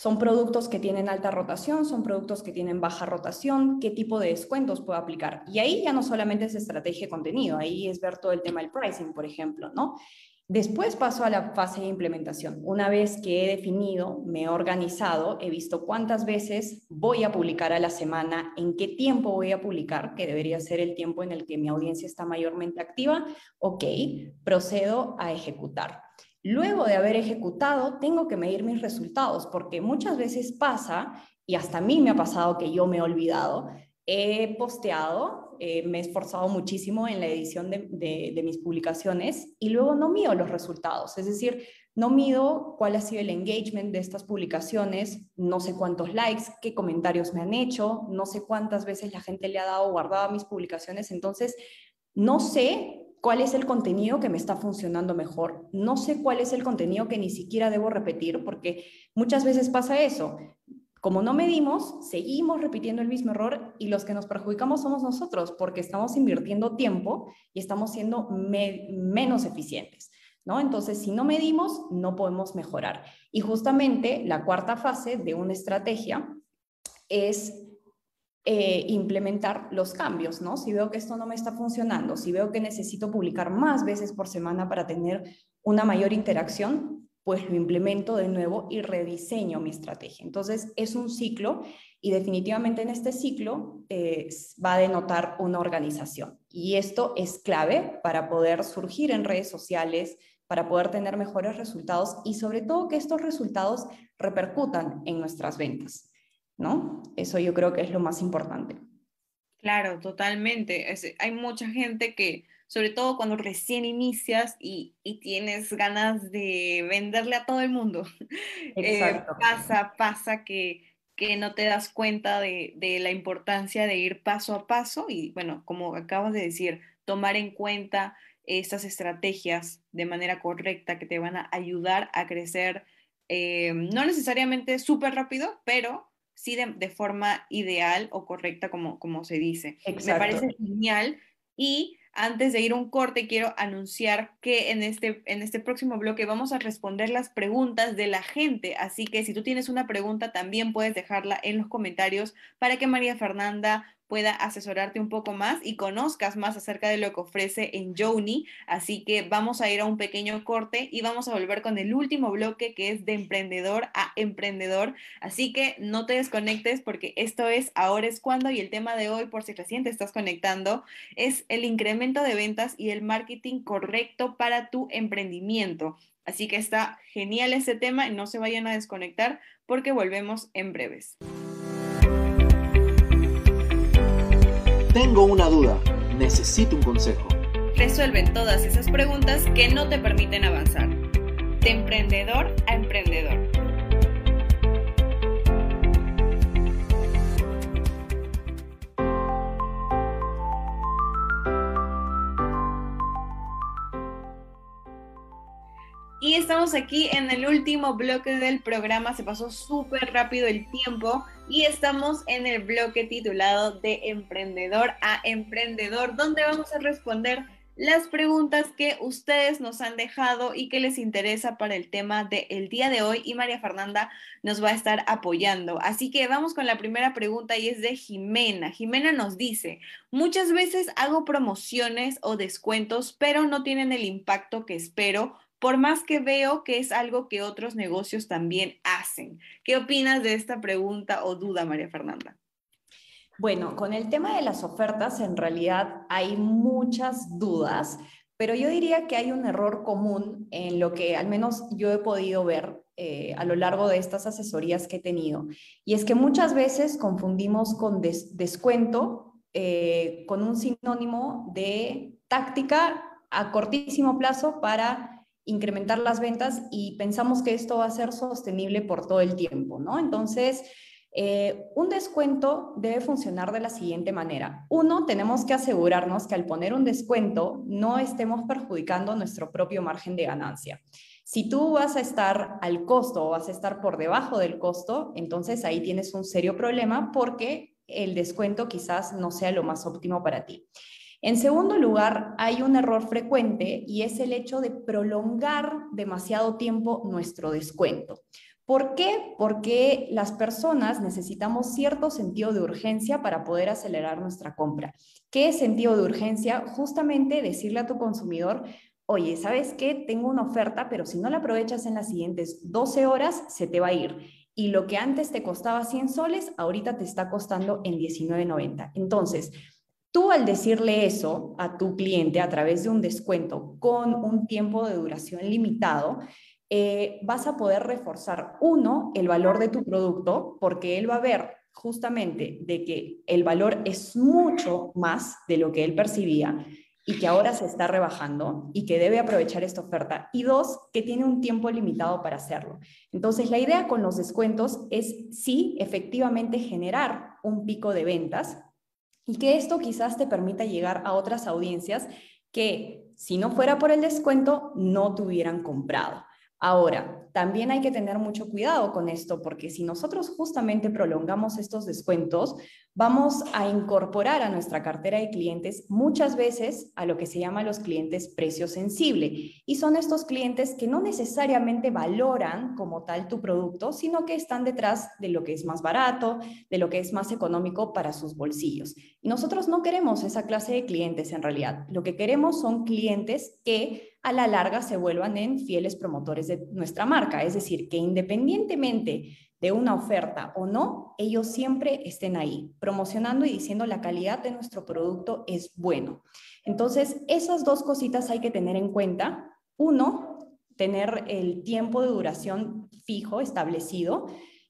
Son productos que tienen alta rotación, son productos que tienen baja rotación, qué tipo de descuentos puedo aplicar. Y ahí ya no solamente es estrategia de contenido, ahí es ver todo el tema del pricing, por ejemplo, ¿no? Después paso a la fase de implementación. Una vez que he definido, me he organizado, he visto cuántas veces voy a publicar a la semana, en qué tiempo voy a publicar, que debería ser el tiempo en el que mi audiencia está mayormente activa, ok, procedo a ejecutar. Luego de haber ejecutado, tengo que medir mis resultados, porque muchas veces pasa, y hasta a mí me ha pasado que yo me he olvidado, he posteado, eh, me he esforzado muchísimo en la edición de, mis publicaciones y luego no mido los resultados, es decir, no mido cuál ha sido el engagement de estas publicaciones, no sé cuántos likes, qué comentarios me han hecho, no sé cuántas veces la gente le ha dado guardado mis publicaciones, entonces no sé cuál es el contenido que me está funcionando mejor. No sé cuál es el contenido que ni siquiera debo repetir, porque muchas veces pasa eso. Como no medimos, seguimos repitiendo el mismo error y los que nos perjudicamos somos nosotros, porque estamos invirtiendo tiempo y estamos siendo menos eficientes. ¿No? Entonces, si no medimos, no podemos mejorar. Y justamente la cuarta fase de una estrategia es eh, implementar los cambios, ¿no? Si veo que esto no me está funcionando, si veo que necesito publicar más veces por semana para tener una mayor interacción, pues lo implemento de nuevo y rediseño mi estrategia. Entonces, es un ciclo y definitivamente en este ciclo eh, va a denotar una organización. Y esto es clave para poder surgir en redes sociales, para poder tener mejores resultados y sobre todo que estos resultados repercutan en nuestras ventas. ¿No? Eso yo creo que es lo más importante. Claro, totalmente. hay mucha gente que, sobre todo cuando recién inicias y, tienes ganas de venderle a todo el mundo, eh, pasa, pasa que, que, no te das cuenta de, de, la importancia de ir paso a paso y, bueno, como acabas de decir, tomar en cuenta estas estrategias de manera correcta que te van a ayudar a crecer, eh, no necesariamente súper rápido, pero sí de, forma ideal o correcta, como, como se dice. Me parece genial. Y antes de ir a un corte, quiero anunciar que en este, en este próximo bloque vamos a responder las preguntas de la gente. Así que si tú tienes una pregunta, también puedes dejarla en los comentarios para que María Fernanda pueda asesorarte un poco más y conozcas más acerca de lo que ofrece en Joni. Así que vamos a ir a un pequeño corte y vamos a volver con el último bloque que es de emprendedor a emprendedor. Así que no te desconectes porque esto es ahora es cuando y el tema de hoy, por si recién te estás conectando, es el incremento de ventas y el marketing correcto para tu emprendimiento. Así que está genial ese tema y no se vayan a desconectar porque volvemos en breves. Tengo una duda, necesito un consejo. Resuelven todas esas preguntas que no te permiten avanzar. De emprendedor a emprendedor. Y estamos aquí en el último bloque del programa. Se pasó súper rápido el tiempo y estamos en el bloque titulado de Emprendedor a Emprendedor, donde vamos a responder las preguntas que ustedes nos han dejado y que les interesa para el tema del día de hoy y María Fernanda nos va a estar apoyando. Así que vamos con la primera pregunta y es de Jimena. Jimena nos dice, muchas veces hago promociones o descuentos, pero no tienen el impacto que espero por más que veo que es algo que otros negocios también hacen. ¿Qué opinas de esta pregunta o duda, María Fernanda? Bueno, con el tema de las ofertas, en realidad hay muchas dudas, pero yo diría que hay un error común en lo que al menos yo he podido ver eh, a lo largo de estas asesorías que he tenido, y es que muchas veces confundimos con descuento eh, con un sinónimo de táctica a cortísimo plazo para incrementar las ventas y pensamos que esto va a ser sostenible por todo el tiempo, ¿no? Entonces, eh, un descuento debe funcionar de la siguiente manera. Uno, tenemos que asegurarnos que al poner un descuento no estemos perjudicando nuestro propio margen de ganancia. Si tú vas a estar al costo o vas a estar por debajo del costo, entonces ahí tienes un serio problema porque el descuento quizás no sea lo más óptimo para ti. En segundo lugar, hay un error frecuente y es el hecho de prolongar demasiado tiempo nuestro descuento. ¿Por qué? Porque las personas necesitamos cierto sentido de urgencia para poder acelerar nuestra compra. ¿Qué sentido de urgencia? Justamente decirle a tu consumidor, oye, ¿sabes qué? Tengo una oferta, pero si no la aprovechas en las siguientes 12 horas, se te va a ir. Y lo que antes te costaba 100 soles, ahorita te está costando en 19.90. Entonces, Tú al decirle eso a tu cliente a través de un descuento con un tiempo de duración limitado, eh, vas a poder reforzar, uno, el valor de tu producto, porque él va a ver justamente de que el valor es mucho más de lo que él percibía y que ahora se está rebajando y que debe aprovechar esta oferta. Y dos, que tiene un tiempo limitado para hacerlo. Entonces, la idea con los descuentos es sí, efectivamente, generar un pico de ventas y que esto quizás te permita llegar a otras audiencias que si no fuera por el descuento no te hubieran comprado. Ahora, también hay que tener mucho cuidado con esto porque si nosotros justamente prolongamos estos descuentos, vamos a incorporar a nuestra cartera de clientes muchas veces a lo que se llama los clientes precio sensible. Y son estos clientes que no necesariamente valoran como tal tu producto, sino que están detrás de lo que es más barato, de lo que es más económico para sus bolsillos. Y nosotros no queremos esa clase de clientes en realidad. Lo que queremos son clientes que a la larga se vuelvan en fieles promotores de nuestra marca. Es decir, que independientemente de una oferta o no, ellos siempre estén ahí, promocionando y diciendo la calidad de nuestro producto es bueno. Entonces, esas dos cositas hay que tener en cuenta. Uno, tener el tiempo de duración fijo, establecido,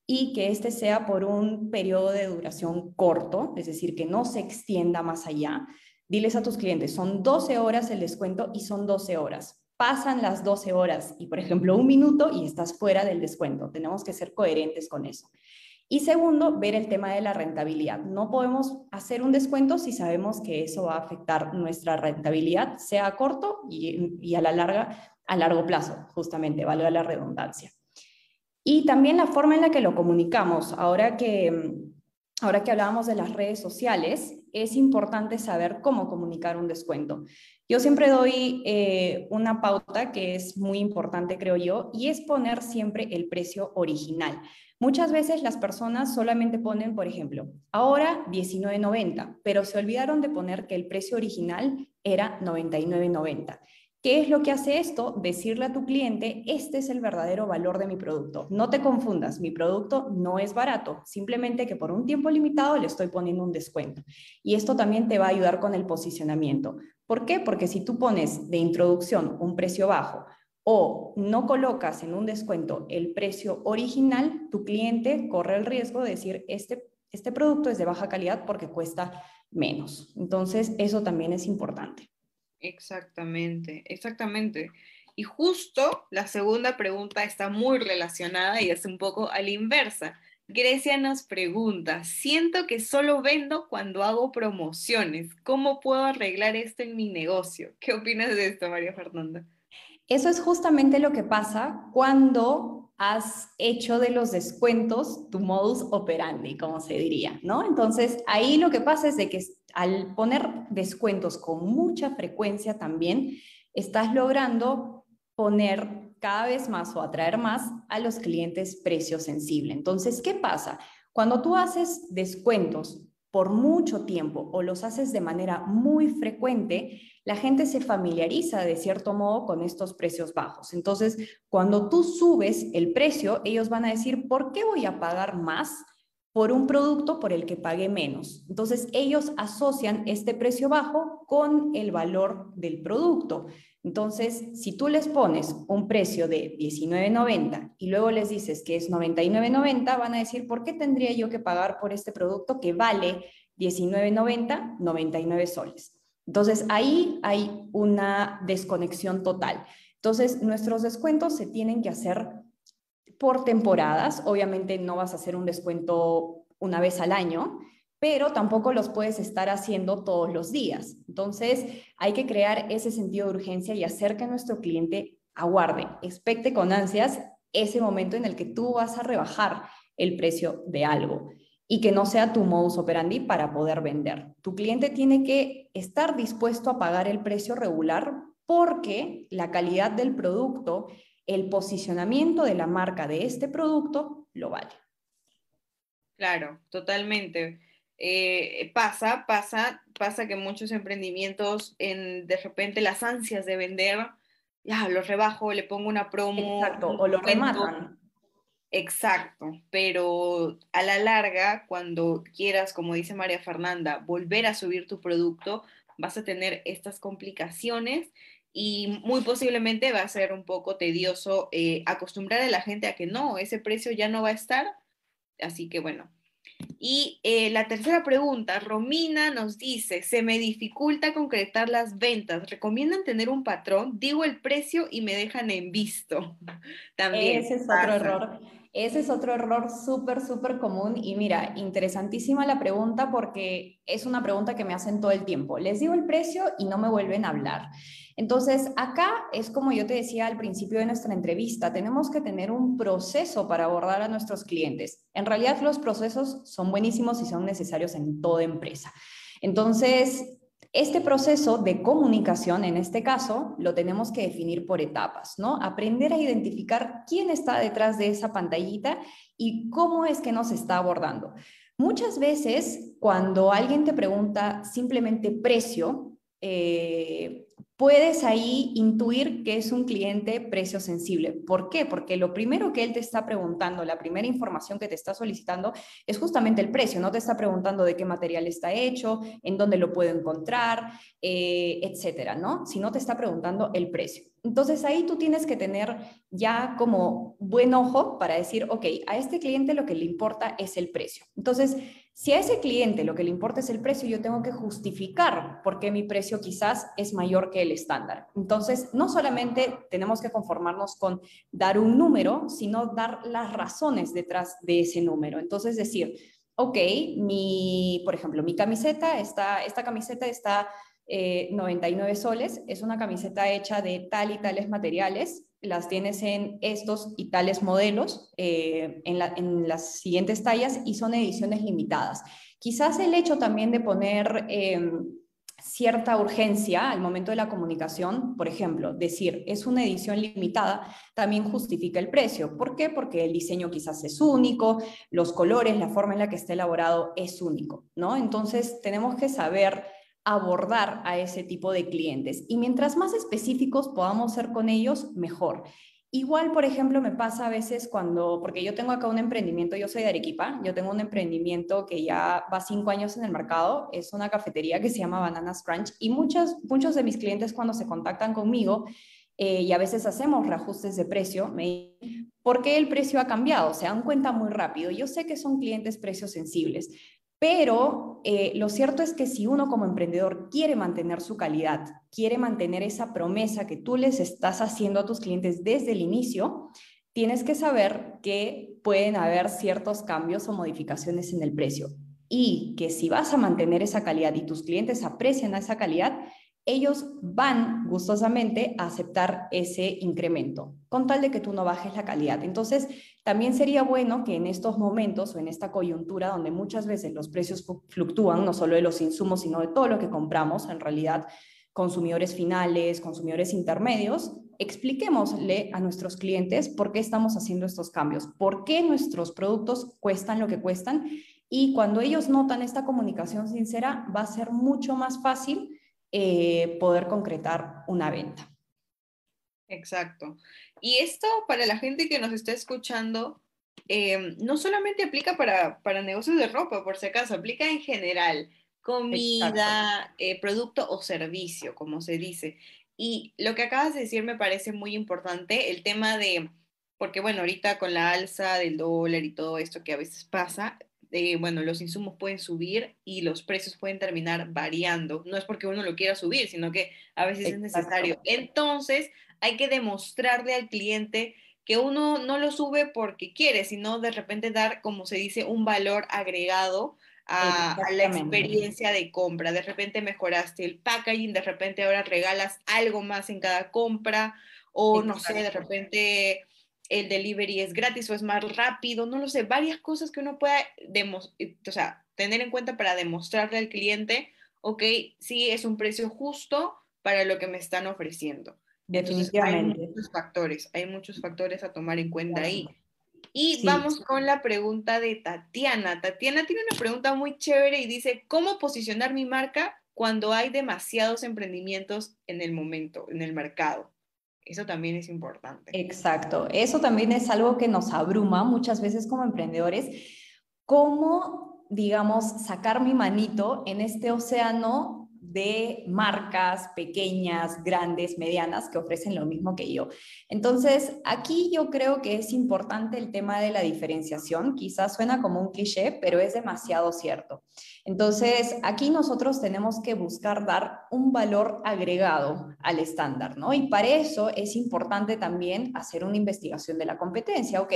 y que este sea por un periodo de duración corto, es decir, que no se extienda más allá. Diles a tus clientes, son 12 horas el descuento y son 12 horas pasan las 12 horas y, por ejemplo, un minuto y estás fuera del descuento. Tenemos que ser coherentes con eso. Y segundo, ver el tema de la rentabilidad. No podemos hacer un descuento si sabemos que eso va a afectar nuestra rentabilidad, sea a corto y, a la larga, a largo plazo, justamente, valga la redundancia. Y también la forma en la que lo comunicamos. Ahora que, ahora que hablábamos de las redes sociales, es importante saber cómo comunicar un descuento. Yo siempre doy eh, una pauta que es muy importante, creo yo, y es poner siempre el precio original. Muchas veces las personas solamente ponen, por ejemplo, ahora 19.90, pero se olvidaron de poner que el precio original era 99.90. ¿Qué es lo que hace esto? Decirle a tu cliente, este es el verdadero valor de mi producto. No te confundas, mi producto no es barato, simplemente que por un tiempo limitado le estoy poniendo un descuento. Y esto también te va a ayudar con el posicionamiento. ¿Por qué? Porque si tú pones de introducción un precio bajo o no colocas en un descuento el precio original, tu cliente corre el riesgo de decir, este, este producto es de baja calidad porque cuesta menos. Entonces, eso también es importante. Exactamente, exactamente. Y justo la segunda pregunta está muy relacionada y es un poco a la inversa. Grecia nos pregunta, siento que solo vendo cuando hago promociones. ¿Cómo puedo arreglar esto en mi negocio? ¿Qué opinas de esto, María Fernanda? Eso es justamente lo que pasa cuando has hecho de los descuentos tu modus operandi, como se diría, ¿no? Entonces, ahí lo que pasa es de que al poner descuentos con mucha frecuencia también, estás logrando poner cada vez más o atraer más a los clientes precio sensible. Entonces, ¿qué pasa? Cuando tú haces descuentos por mucho tiempo o los haces de manera muy frecuente, la gente se familiariza de cierto modo con estos precios bajos. Entonces, cuando tú subes el precio, ellos van a decir, ¿por qué voy a pagar más por un producto por el que pagué menos. Entonces, ellos asocian este precio bajo con el valor del producto. Entonces, si tú les pones un precio de 19.90 y luego les dices que es 99.90, van a decir, ¿por qué tendría yo que pagar por este producto que vale 19.90, 99 soles. Entonces ahí hay una desconexión total. Entonces nuestros descuentos se tienen que hacer por temporadas. Obviamente no vas a hacer un descuento una vez al año, pero tampoco los puedes estar haciendo todos los días. Entonces, hay que crear ese sentido de urgencia y hacer que nuestro cliente aguarde, expecte con ansias ese momento en el que tú vas a rebajar el precio de algo y que no sea tu modus operandi para poder vender. Tu cliente tiene que estar dispuesto a pagar el precio regular porque la calidad del producto, el posicionamiento de la marca de este producto lo vale. Claro, totalmente. Eh, pasa, pasa, pasa que muchos emprendimientos en de repente las ansias de vender, ya los rebajo, le pongo una promo. Exacto, o lo rematan. Exacto, pero a la larga, cuando quieras, como dice María Fernanda, volver a subir tu producto, vas a tener estas complicaciones y muy posiblemente va a ser un poco tedioso eh, acostumbrar a la gente a que no, ese precio ya no va a estar. Así que bueno, y eh, la tercera pregunta, Romina nos dice, se me dificulta concretar las ventas, ¿recomiendan tener un patrón? Digo el precio y me dejan en visto. También. Ese es otro error. Ese es otro error súper, súper común. Y mira, interesantísima la pregunta porque es una pregunta que me hacen todo el tiempo. Les digo el precio y no me vuelven a hablar. Entonces, acá es como yo te decía al principio de nuestra entrevista, tenemos que tener un proceso para abordar a nuestros clientes. En realidad, los procesos son buenísimos y son necesarios en toda empresa. Entonces, este proceso de comunicación, en este caso, lo tenemos que definir por etapas, ¿no? Aprender a identificar quién está detrás de esa pantallita y cómo es que nos está abordando. Muchas veces, cuando alguien te pregunta simplemente precio, eh, puedes ahí intuir que es un cliente precio sensible. ¿Por qué? Porque lo primero que él te está preguntando, la primera información que te está solicitando es justamente el precio. No te está preguntando de qué material está hecho, en dónde lo puedo encontrar, eh, etcétera, ¿no? Sino te está preguntando el precio. Entonces ahí tú tienes que tener ya como buen ojo para decir, ok, a este cliente lo que le importa es el precio. Entonces, si a ese cliente lo que le importa es el precio, yo tengo que justificar por qué mi precio quizás es mayor que el estándar. Entonces, no solamente tenemos que conformarnos con dar un número, sino dar las razones detrás de ese número. Entonces, decir, ok, mi, por ejemplo, mi camiseta está, esta camiseta está 99 eh, soles, es una camiseta hecha de tal y tales materiales, las tienes en estos y tales modelos, eh, en, las siguientes tallas y son ediciones limitadas. Quizás el hecho también de poner em, cierta urgencia al momento de la comunicación, por ejemplo, decir es una edición limitada, también justifica el precio. ¿Por qué? Porque el diseño quizás es único, los colores, la forma en la que está elaborado es único, ¿no? Entonces tenemos que saber abordar a ese tipo de clientes. Y mientras más específicos podamos ser con ellos, mejor. Igual, por ejemplo, me pasa a veces cuando, porque yo tengo acá un emprendimiento, yo soy de Arequipa, yo tengo un emprendimiento que ya va cinco años en el mercado, es una cafetería que se llama Bananas Crunch y muchos, muchos de mis clientes cuando se contactan conmigo eh, y a veces hacemos reajustes de precio, me ¿por qué el precio ha cambiado? Se dan cuenta muy rápido. Yo sé que son clientes precios sensibles, pero eh, lo cierto es que si uno como emprendedor quiere mantener su calidad, quiere mantener esa promesa que tú les estás haciendo a tus clientes desde el inicio, tienes que saber que pueden haber ciertos cambios o modificaciones en el precio. Y que si vas a mantener esa calidad y tus clientes aprecian esa calidad, ellos van gustosamente a aceptar ese incremento, con tal de que tú no bajes la calidad. Entonces, también sería bueno que en estos momentos o en esta coyuntura donde muchas veces los precios fluctúan, no solo de los insumos, sino de todo lo que compramos, en realidad, consumidores finales, consumidores intermedios, expliquémosle a nuestros clientes por qué estamos haciendo estos cambios, por qué nuestros productos cuestan lo que cuestan y cuando ellos notan esta comunicación sincera va a ser mucho más fácil eh, poder concretar una venta. Exacto. Y esto para la gente que nos está escuchando, eh, no solamente aplica para, negocios de ropa, por si acaso, aplica en general, comida, eh, producto o servicio, como se dice. Y lo que acabas de decir me parece muy importante, el tema de, porque bueno, ahorita con la alza del dólar y todo esto que a veces pasa, eh, bueno, los insumos pueden subir y los precios pueden terminar variando. No es porque uno lo quiera subir, sino que a veces es necesario. Entonces, hay que demostrarle al cliente que uno no lo sube porque quiere, sino de repente dar, como se dice, un valor agregado a, la experiencia de compra. De repente mejoraste el packaging, de repente ahora regalas algo más en cada compra, o no sé, de repente el delivery es gratis o es más rápido, no lo sé, varias cosas que uno pueda o sea, tener en cuenta para demostrarle al cliente, ok, sí es un precio justo para lo que me están ofreciendo. Definitivamente. hay muchos factores, hay muchos factores a tomar en cuenta ahí. Y vamos con la pregunta de Tatiana. Tatiana tiene una pregunta muy chévere y dice, ¿cómo posicionar mi marca cuando hay demasiados emprendimientos en el momento, en el mercado? Eso también es importante. Exacto. Eso también es algo que nos abruma muchas veces como emprendedores. ¿Cómo, digamos, sacar mi manito en este océano de marcas pequeñas, grandes, medianas que ofrecen lo mismo que yo. Entonces, aquí yo creo que es importante el tema de la diferenciación. Quizás suena como un cliché, pero es demasiado cierto. Entonces, aquí nosotros tenemos que buscar dar un valor agregado al estándar, ¿no? Y para eso es importante también hacer una investigación de la competencia. Ok,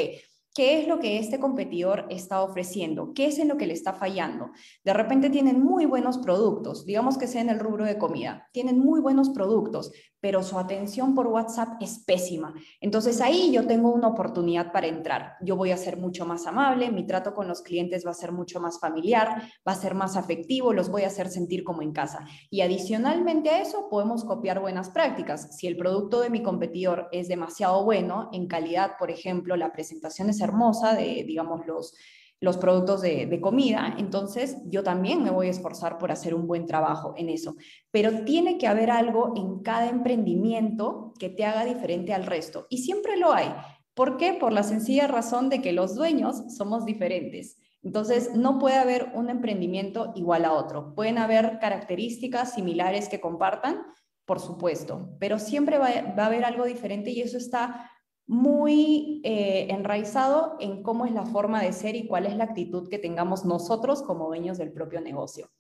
¿Qué es lo que este competidor está ofreciendo? ¿Qué es en lo que le está fallando? De repente tienen muy buenos productos, digamos que sea en el rubro de comida, tienen muy buenos productos, pero su atención por WhatsApp es pésima. Entonces ahí yo tengo una oportunidad para entrar. Yo voy a ser mucho más amable, mi trato con los clientes va a ser mucho más familiar, va a ser más afectivo, los voy a hacer sentir como en casa. Y adicionalmente a eso podemos copiar buenas prácticas. Si el producto de mi competidor es demasiado bueno en calidad, por ejemplo, la presentación es hermosa de, digamos, los los productos de, comida, entonces yo también me voy a esforzar por hacer un buen trabajo en eso. Pero tiene que haber algo en cada emprendimiento que te haga diferente al resto. Y siempre lo hay. ¿Por qué? Por la sencilla razón de que los dueños somos diferentes. Entonces, no puede haber un emprendimiento igual a otro. Pueden haber características similares que compartan, por supuesto, pero siempre va, va a haber algo diferente y eso está muy eh, enraizado en cómo es la forma de ser y cuál es la actitud que tengamos nosotros como dueños del propio negocio.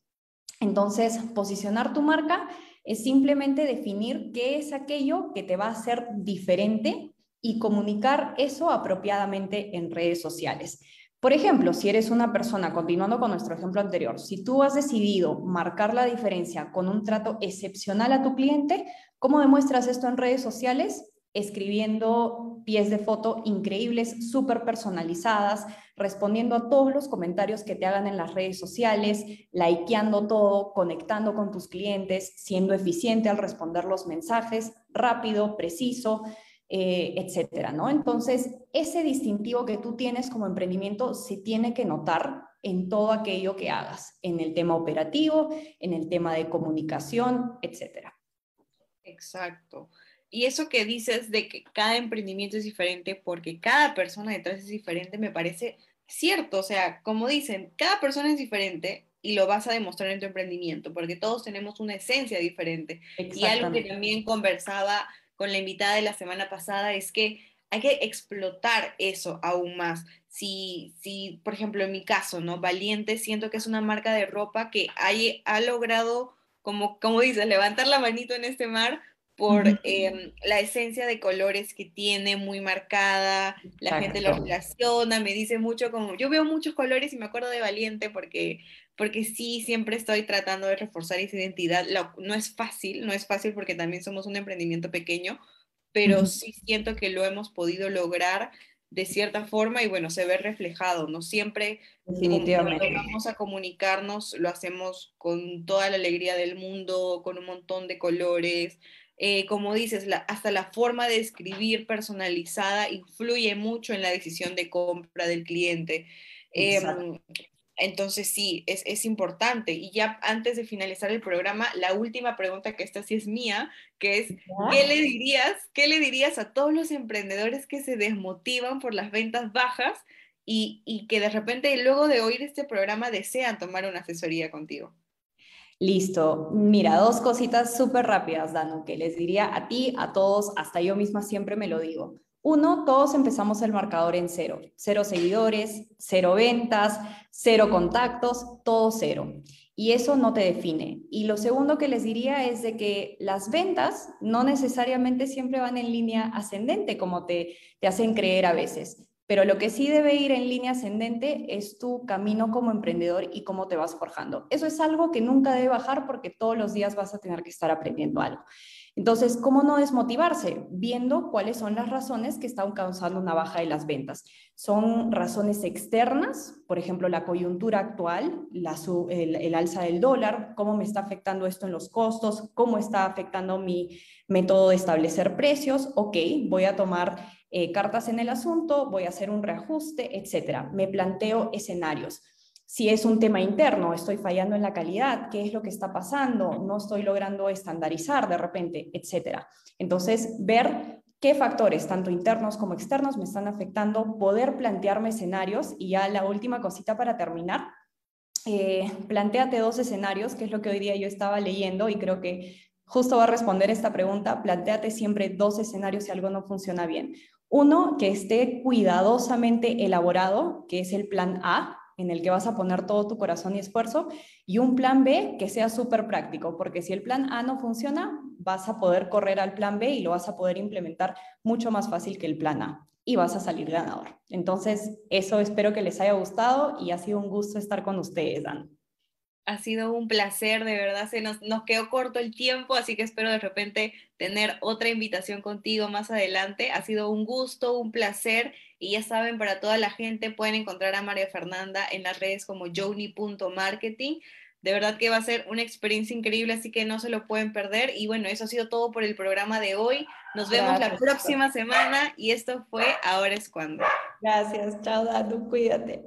Entonces, posicionar tu marca es simplemente definir qué es aquello que te va a hacer diferente y comunicar eso apropiadamente en redes sociales. Por ejemplo, si eres una persona, continuando con nuestro ejemplo anterior, si tú has decidido marcar la diferencia con un trato excepcional a tu cliente, ¿cómo demuestras esto en redes sociales? Escribiendo pies de foto increíbles, súper personalizadas, respondiendo a todos los comentarios que te hagan en las redes sociales, likeando todo, conectando con tus clientes, siendo eficiente al responder los mensajes, rápido, preciso, eh, etcétera, ¿no? Entonces, ese distintivo que tú tienes como emprendimiento se tiene que notar en todo aquello que hagas, en el tema operativo, en el tema de comunicación, etcétera. Exacto. Y eso que dices de que cada emprendimiento es diferente porque cada persona detrás es diferente, me parece cierto. O sea, como dicen, cada persona es diferente y lo vas a demostrar en tu emprendimiento porque todos tenemos una esencia diferente. Y algo que también conversaba con la invitada de la semana pasada es que hay que explotar eso aún más. Si, si por ejemplo, en mi caso, ¿no? Valiente, siento que es una marca de ropa que hay, ha logrado, como, como dices, levantar la manito en este mar por em, la esencia de colores que tiene muy marcada, la gente lo relaciona, me dice mucho como, yo veo muchos colores y me acuerdo de Valiente porque, porque sí, siempre estoy tratando de reforzar esa identidad, no es fácil, no es fácil porque también somos un emprendimiento pequeño, pero sí siento que lo hemos podido lograr de cierta forma y bueno, se ve reflejado, ¿no? Siempre cuando vamos a comunicarnos lo hacemos con toda la alegría del mundo, con un montón de colores, eh, como dices, hasta la forma de escribir personalizada influye mucho en la decisión de compra del cliente. Em, entonces sí, es, importante. Y ya antes de finalizar el programa, la última pregunta, que esta sí es mía, que es, ¿qué le dirías, qué le dirías a todos los emprendedores que se desmotivan por las ventas bajas y, y que de repente luego de oír este programa desean tomar una asesoría contigo? Listo. Mira, dos cositas súper rápidas, Dano, que les diría a ti, a todos, hasta yo misma siempre me lo digo. Uno, todos empezamos el marcador en cero. Cero seguidores, cero ventas, cero contactos, todo cero. Y eso no te define. Y lo segundo que les diría es de que las ventas no necesariamente siempre van en línea ascendente, como te hacen creer a veces. Pero lo que sí debe ir en línea ascendente es tu camino como emprendedor y cómo te vas forjando. Eso es algo que nunca debe bajar porque todos los días vas a tener que estar aprendiendo algo. Entonces, ¿cómo no desmotivarse? Viendo cuáles son las razones que están causando una baja de las ventas. Son razones externas, por ejemplo, la coyuntura actual, el, alza del dólar, cómo me está afectando esto en los costos, cómo está afectando mi método de establecer precios. Ok, voy a tomar eh, cartas en el asunto, voy a hacer un reajuste, etcétera. Me planteo escenarios si es un tema interno, estoy fallando en la calidad, qué es lo que está pasando, no estoy logrando estandarizar de repente, etcétera. Entonces, ver qué factores, tanto internos como externos, me están afectando, poder plantearme escenarios y ya la última cosita para terminar. Eh, planteate dos escenarios, que es lo que hoy día yo estaba leyendo y creo que justo va a responder esta pregunta. Planteate siempre dos escenarios si algo no funciona bien. Uno, que esté cuidadosamente elaborado, que es el plan A, en el que vas a poner todo tu corazón y esfuerzo, y un plan B que sea súper práctico, porque si el plan A no funciona, vas a poder correr al plan B y lo vas a poder implementar mucho más fácil que el plan A y vas a salir ganador. Entonces, eso espero que les haya gustado y ha sido un gusto estar con ustedes, Dan. Ha sido un placer, de verdad, se nos, nos quedó corto el tiempo, así que espero de repente tener otra invitación contigo más adelante. Ha sido un gusto, un placer y ya saben, para toda la gente pueden encontrar a María Fernanda en las redes como joni.marketing. De verdad que va a ser una experiencia increíble, así que no se lo pueden perder. Y bueno, eso ha sido todo por el programa de hoy. Nos vemos la próxima semana y esto fue Ahora es cuando. Gracias, chao Datu, cuídate.